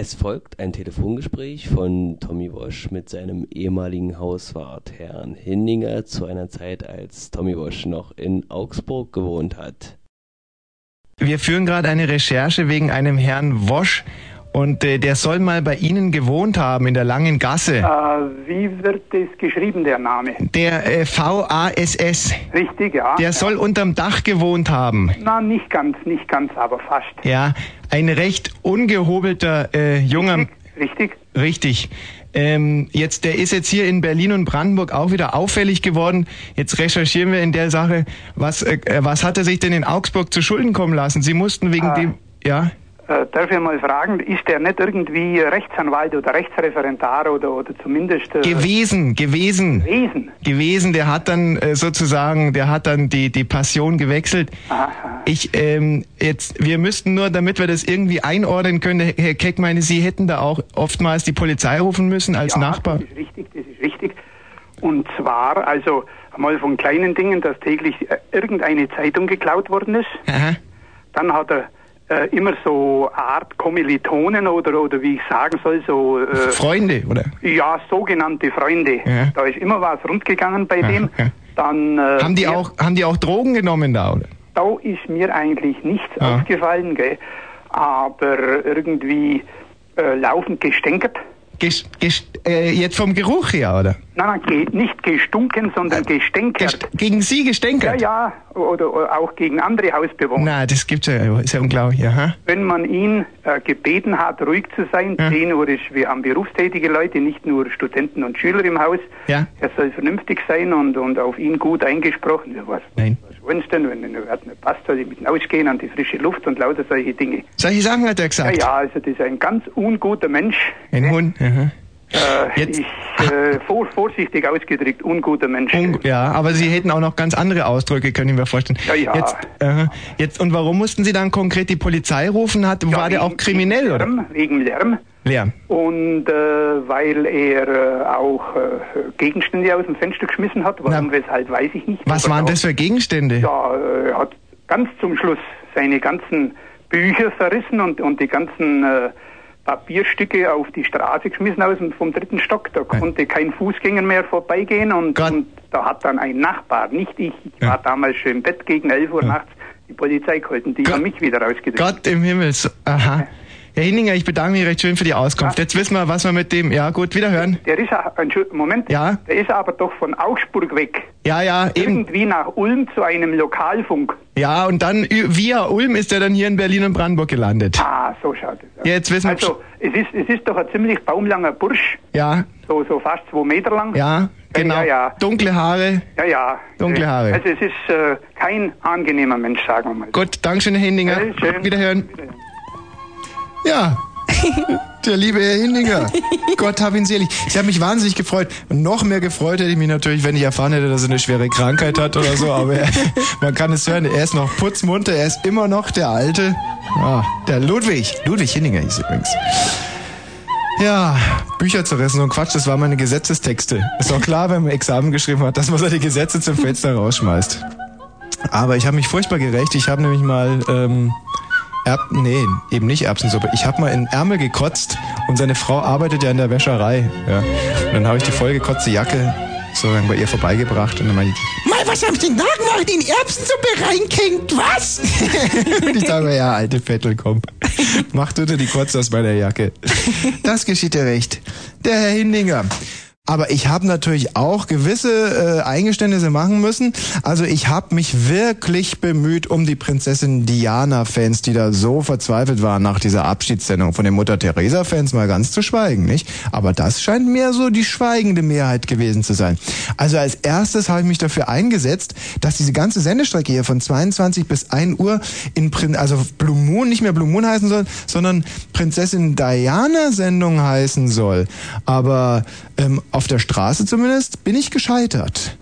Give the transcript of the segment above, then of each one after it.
Es folgt ein Telefongespräch von Tommy Wosch mit seinem ehemaligen Hauswart Herrn Hindinger zu einer Zeit, als Tommy Wosch noch in Augsburg gewohnt hat. Wir führen gerade eine Recherche wegen einem Herrn Wosch und äh, der soll mal bei Ihnen gewohnt haben in der langen Gasse. Äh, wie wird es geschrieben, der Name? Der äh, VASS. Richtig, ja. Der soll unterm Dach gewohnt haben. Na, nicht ganz, nicht ganz, aber fast. Ja, ein recht ungehobelter äh, junger. Richtig? Richtig. Ähm, jetzt, der ist jetzt hier in Berlin und Brandenburg auch wieder auffällig geworden. Jetzt recherchieren wir in der Sache, was, äh, was hat er sich denn in Augsburg zu Schulden kommen lassen? Sie mussten wegen Ah. dem, ja, Äh, darf ich mal fragen, ist der nicht irgendwie Rechtsanwalt oder Rechtsreferendar oder, oder zumindest äh, gewesen, gewesen, Wesen? gewesen. Der hat dann äh, sozusagen, der hat dann die die Passion gewechselt. Aha. Ich ähm, jetzt, wir müssten nur, damit wir das irgendwie einordnen können, Herr Herr Keck meine, Sie hätten da auch oftmals die Polizei rufen müssen als ja, Nachbar. Das ist richtig, das ist richtig. Und zwar, also mal von kleinen Dingen, dass täglich äh, irgendeine Zeitung geklaut worden ist. Aha. Dann hat er äh, immer so Art Kommilitonen oder, oder wie ich sagen soll, so äh, Freunde, oder? ja, sogenannte Freunde. Ja. Da ist immer was rundgegangen bei dem. ja. Dann äh, Haben die der- auch, haben die auch Drogen genommen da, oder? Da ist mir eigentlich nichts Ah. aufgefallen, gell? aber irgendwie äh, laufend gestänkert. Äh, jetzt vom Geruch her, oder? Nein, nein, ge nicht gestunken, sondern gestänkert. Gest, gegen Sie ja, gestänkert? ja, oder, oder auch gegen andere Hausbewohner. Na, das gibt's ja, ist ja unglaublich, aha. Wenn man ihn äh, gebeten hat, ruhig zu sein, Ja. 10 Uhr ist, wir haben berufstätige Leute, nicht nur Studenten und Schüler im Haus. Ja. Er soll vernünftig sein und, und auf ihn gut eingesprochen. Ja, was, Nein. was denn, wenn er hat nicht passt, soll ich mit ihm ausgehen an die frische Luft und lauter solche Dinge. Solche Sachen hat er Ja, gesagt. ja, also das ist ein ganz unguter Mensch. Ein Hund, aha. Äh, Jetzt- ich, äh, vor, vorsichtig ausgedrückt, unguter Mensch. Un ja, aber Sie hätten auch noch ganz andere Ausdrücke, können wir vorstellen. Ja, ja. Jetzt, aha. jetzt, und warum mussten Sie dann konkret die Polizei rufen? Hat, Ja, war der auch kriminell, wegen oder? Lärm, Wegen Lärm. Lärm. Und äh, weil er äh, auch äh, Gegenstände aus dem Fenster geschmissen hat, warum, Na. weshalb, weiß ich nicht. Was waren das für Gegenstände? Ja, äh, er hat ganz zum Schluss seine ganzen Bücher verrissen und, und die ganzen äh, Papierstücke auf die Straße geschmissen aus dem, vom dritten Stock. Da konnte kein Fußgänger mehr vorbeigehen und, und da hat dann ein Nachbar, nicht ich, ich Ja. war damals schon im Bett gegen 11 Uhr nachts, die Polizei gehalten, die Gott. haben mich wieder rausgedrückt. Gott im Himmel. Aha. Herr Hinninger, ich bedanke mich recht schön für die Auskunft. Ja. Jetzt wissen wir, was wir mit dem... Ja, gut, wiederhören. Der ist, Moment, Ja. der ist aber doch von Augsburg weg. Ja, ja, eben. Irgendwie nach Ulm zu einem Lokalfunk. Ja, und dann via Ulm ist er dann hier in Berlin und Brandenburg gelandet. Ah, so schaut es aus. Jetzt wissen wir... Also, es ist, es ist doch ein ziemlich baumlanger Bursch, Ja, so, so fast zwei Meter lang. ja, genau. Ja, ja. Dunkle Haare. Ja, ja. Dunkle Haare. Also, es ist äh, kein angenehmer Mensch, sagen wir mal. Gut, Dankeschön, Herr Hindinger. Ja, schön. Wiederhören. Wiederhören. Ja. Der liebe Herr Hindinger. Gott hab ihn selig. Ich habe mich wahnsinnig gefreut. Noch mehr gefreut hätte ich mich natürlich, wenn ich erfahren hätte, dass er eine schwere Krankheit hat oder so. Aber er, man kann es hören, er ist noch putzmunter, er ist immer noch der Alte. Ah, der Ludwig. Ludwig Hindinger hieß übrigens. Ja, Bücher zerrissen und Quatsch, das waren meine Gesetzestexte. Ist doch klar, wenn man Examen geschrieben hat, dass man seine Gesetze zum Fenster rausschmeißt. Aber ich habe mich furchtbar gerecht. Ich habe nämlich mal ähm, Erb nee, eben nicht Erbsensuppe. Ich habe mal in Ärmel gekotzt und seine Frau arbeitet ja in der Wäscherei. Ja. Und dann habe ich die vollgekotzte Jacke sozusagen bei ihr vorbeigebracht und dann meinte ich, Mal, was haben da gemacht? In Erbsensuppe reinkenkt, was? und ich sage, ja, alte Vettel, komm. Mach du dir die Kotze aus meiner Jacke. Das geschieht dir recht. Der Herr Hindinger. Aber ich habe natürlich auch gewisse äh, Eingeständnisse machen müssen. Also ich habe mich wirklich bemüht um die Prinzessin Diana-Fans, die da so verzweifelt waren nach dieser Abschiedssendung. Von den Mutter Teresa-Fans mal ganz zu schweigen, nicht? Aber das scheint mir so die schweigende Mehrheit gewesen zu sein. Also als erstes habe ich mich dafür eingesetzt, dass diese ganze Sendestrecke hier von 22 bis 1 Uhr in Prin also Blue Moon nicht mehr Blue Moon heißen soll, sondern Prinzessin Diana Sendung heißen soll. Aber ähm, auf der Straße zumindest bin ich gescheitert.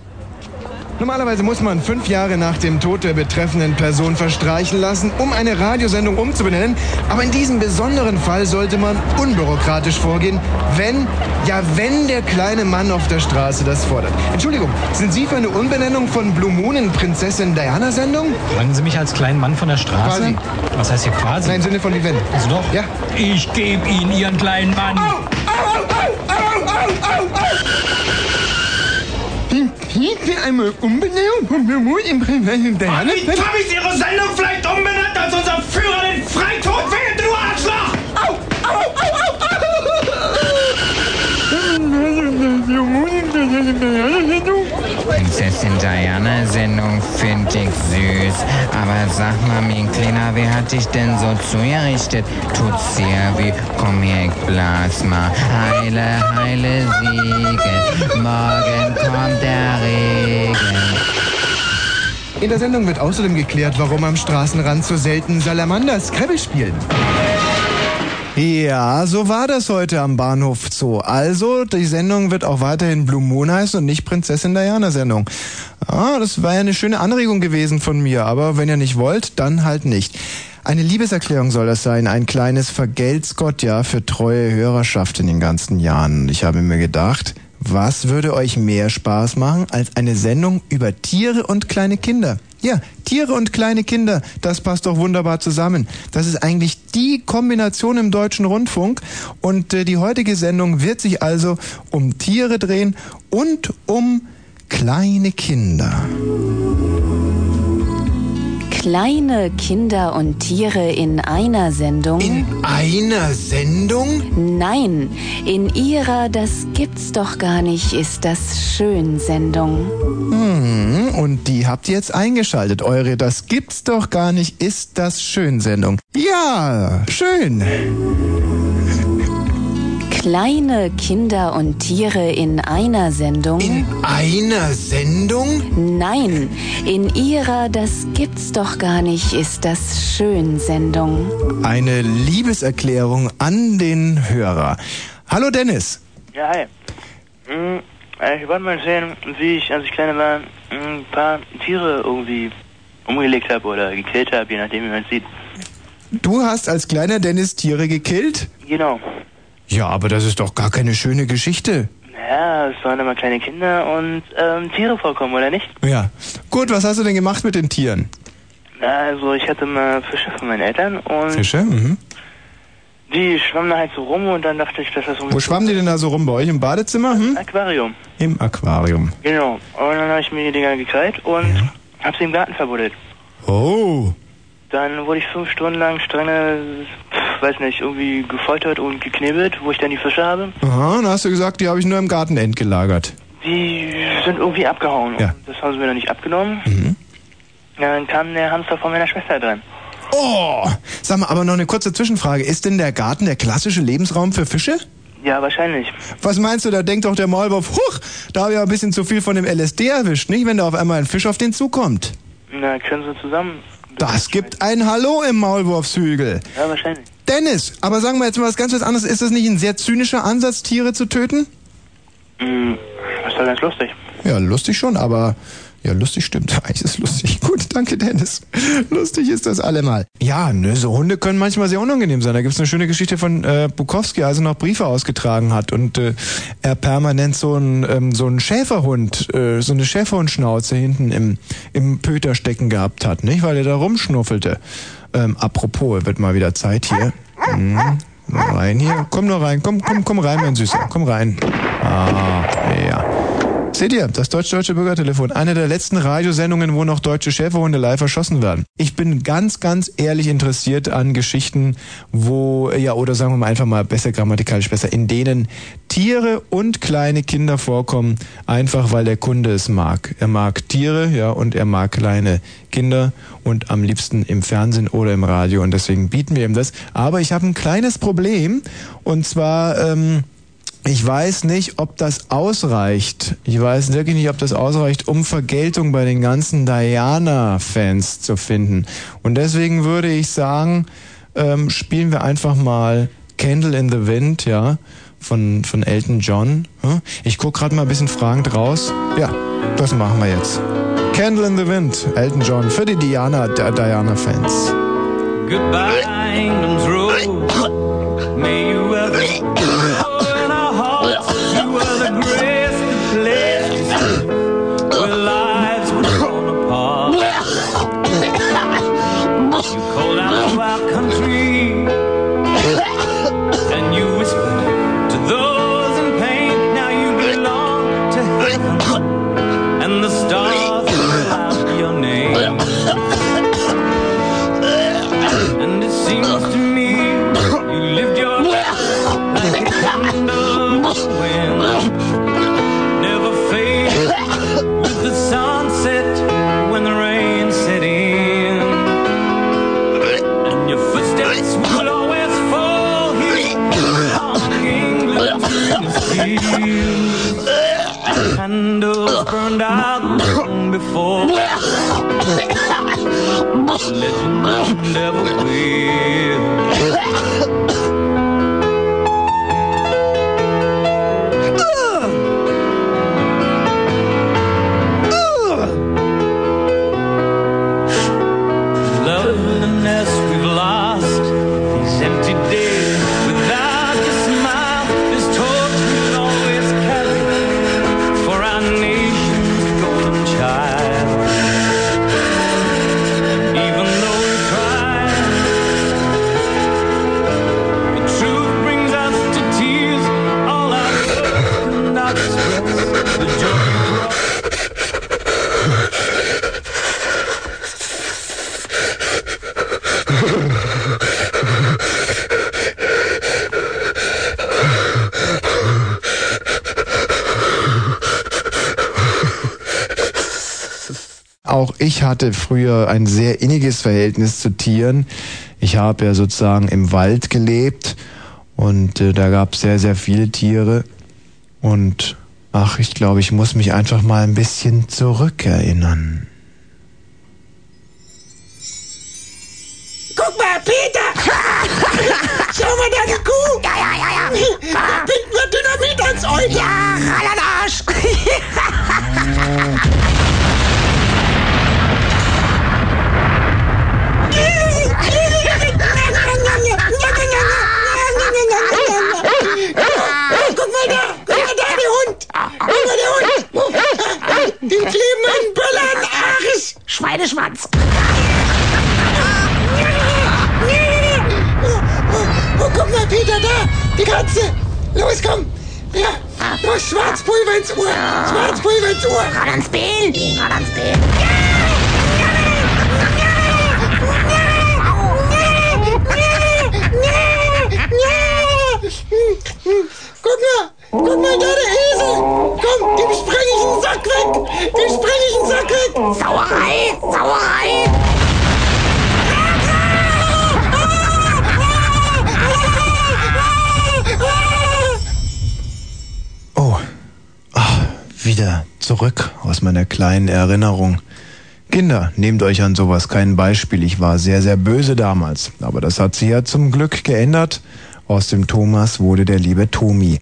Normalerweise muss man fünf Jahre nach dem Tod der betreffenden Person verstreichen lassen, um eine Radiosendung umzubenennen. Aber in diesem besonderen Fall sollte man unbürokratisch vorgehen, wenn, ja, wenn der kleine Mann auf der Straße das fordert. Entschuldigung, sind Sie für eine Umbenennung von Blue Moon in Prinzessin Diana Sendung? Fragen Sie mich als kleinen Mann von der Straße? Quasi. Was heißt hier quasi? Nein, im Sinne von wie wenn. Also doch. Ja. Ich gebe Ihnen Ihren kleinen Mann. Hier einmal Umbenennung von Blue Moon in Prinzessin Diana Wie hab ich Ihre Sendung vielleicht umbenannt, als unser Führer den Freitod wählt, du Arschloch! Prinzessin Diana Sendung find ich süß. Aber sag mal, mein Kleiner, wer hat dich denn so zugerichtet? Tut sehr weh, komm her, ich blas mal. Heile, heile Siege, morgen kommt der Regen. In der Sendung wird außerdem geklärt, warum am Straßenrand so selten Salamander Scrabble spielen. Ja, so war das heute am Bahnhof Zoo. Also, die Sendung wird auch weiterhin Blue Moon heißen und nicht Prinzessin Diana Sendung. Ah, das war ja eine schöne Anregung gewesen von mir, aber wenn ihr nicht wollt, dann halt nicht. Eine Liebeserklärung soll das sein, ein kleines Vergelt's Gott, ja, für treue Hörerschaft in den ganzen Jahren. Ich habe mir gedacht, was würde euch mehr Spaß machen als eine Sendung über Tiere und kleine Kinder? Ja, Tiere und kleine Kinder, das passt doch wunderbar zusammen. Das ist eigentlich die Kombination im deutschen Rundfunk und äh, die heutige Sendung wird sich also um Tiere drehen und um kleine Kinder. Kleine Kinder und Tiere in einer Sendung? In einer Sendung? Nein, in ihrer Das gibt's doch gar nicht ist das Schön-Sendung. Hm, und die habt ihr jetzt eingeschaltet. Eure Das gibt's doch gar nicht ist das Schön-Sendung. Ja, schön. Kleine Kinder und Tiere in einer Sendung? In einer Sendung? Nein, in ihrer Das gibt's doch gar nicht ist das Schön-Sendung. Eine Liebeserklärung an den Hörer. Hallo Dennis. Ja, hi. Hm, äh, ich wollte mal sehen, wie ich, als ich kleiner war, ein paar Tiere irgendwie umgelegt habe oder gekillt habe, je nachdem, wie man es sieht. Du hast als kleiner Dennis Tiere gekillt? Genau. Ja, aber das ist doch gar keine schöne Geschichte. Ja, es sollen immer kleine Kinder und ähm, Tiere vorkommen, oder nicht? Ja. Gut, was hast du denn gemacht mit den Tieren? Na, also ich hatte mal Fische von meinen Eltern und Fische? Mhm. die schwammen da halt so rum und dann dachte ich, dass das so Wo schwammen die denn da so rum? Bei euch im Badezimmer? Hm? Aquarium. Im Aquarium. Genau. Und dann habe ich mir die Dinger gekrallt und habe sie im Garten verbuddelt. Oh. Dann wurde ich fünf Stunden lang strenge, pf, weiß nicht, irgendwie gefoltert und geknebelt, wo ich dann die Fische habe. Aha, dann hast du gesagt, die habe ich nur im Garten entgelagert. Die sind irgendwie abgehauen. Ja. Und das haben sie mir dann nicht abgenommen. Mhm. Ja, dann kam der Hamster von meiner Schwester dran. Oh! Sag mal, aber noch eine kurze Zwischenfrage. Ist denn der Garten der klassische Lebensraum für Fische? Ja, wahrscheinlich. Was meinst du, da denkt doch der Maulwurf, huch, da habe ich ein bisschen zu viel von dem LSD erwischt, nicht? Wenn da auf einmal ein Fisch auf den zukommt. Na, können sie zusammen. Das gibt ein Hallo im Maulwurfshügel. Ja, wahrscheinlich. Dennis, aber sagen wir jetzt mal was ganz was anderes. Ist das nicht ein sehr zynischer Ansatz, Tiere zu töten? Hm, das ist doch ganz lustig. Ja, lustig schon, aber ja, lustig stimmt. Eigentlich ist es lustig. Gut, danke Dennis. Lustig ist das allemal. Ja, ne, so Hunde können manchmal sehr unangenehm sein. Da gibt's eine schöne Geschichte von äh, Bukowski, als er noch Briefe ausgetragen hat und äh, er permanent so einen ähm, so einen Schäferhund, äh, so eine Schäferhundschnauze hinten im im Pöter stecken gehabt hat, nicht? Weil er da rumschnuffelte. Ähm, apropos, wird mal wieder Zeit hier. Mal rein hier. Komm nur rein. Komm, komm, komm rein, mein Süßer. Komm rein. Ah, ja. Seht ihr, das deutsch-deutsche Bürgertelefon, eine der letzten Radiosendungen, wo noch deutsche Schäferhunde live erschossen werden. Ich bin ganz, ganz ehrlich interessiert an Geschichten, wo, ja, oder sagen wir mal einfach mal besser grammatikalisch besser, in denen Tiere und kleine Kinder vorkommen, einfach weil der Kunde es mag. Er mag Tiere, ja, und er mag kleine Kinder und am liebsten im Fernsehen oder im Radio und deswegen bieten wir ihm das. Aber ich habe ein kleines Problem und zwar, ähm, ich weiß nicht, ob das ausreicht. Ich weiß wirklich nicht, ob das ausreicht, um Vergeltung bei den ganzen Diana-Fans zu finden. Und deswegen würde ich sagen, ähm, spielen wir einfach mal Candle in the Wind, ja, von, von Elton John. Hm? Ich guck gerade mal ein bisschen fragend raus. Ja, das machen wir jetzt. Candle in the Wind, Elton John, für die Diana, Diana-Fans. Goodbye, Auch ich hatte früher ein sehr inniges Verhältnis zu Tieren. Ich habe ja sozusagen im Wald gelebt und äh, da gab es sehr, sehr viele Tiere. Und ach, ich glaube, ich muss mich einfach mal ein bisschen zurückerinnern. Guck mal, Peter! Schau mal, da eine Kuh! Ja, ja, ja, ja! Binden Die Katze! Los, komm! Ja! Los, Schwarzpulver ins Ohr! Schwarzpulver ins Ohr! Ran ans Bein! Ran ans Bein! Guck mal! Guck mal, da der Esel! Komm, dem spreng ich den Sack weg! Dem spreng ich den Sack weg! Sauerei! Sauerei! Wieder zurück aus meiner kleinen Erinnerung. Kinder, nehmt euch an sowas kein Beispiel. Ich war sehr, sehr böse damals. Aber das hat sich ja zum Glück geändert. Aus dem Thomas wurde der liebe Tomi.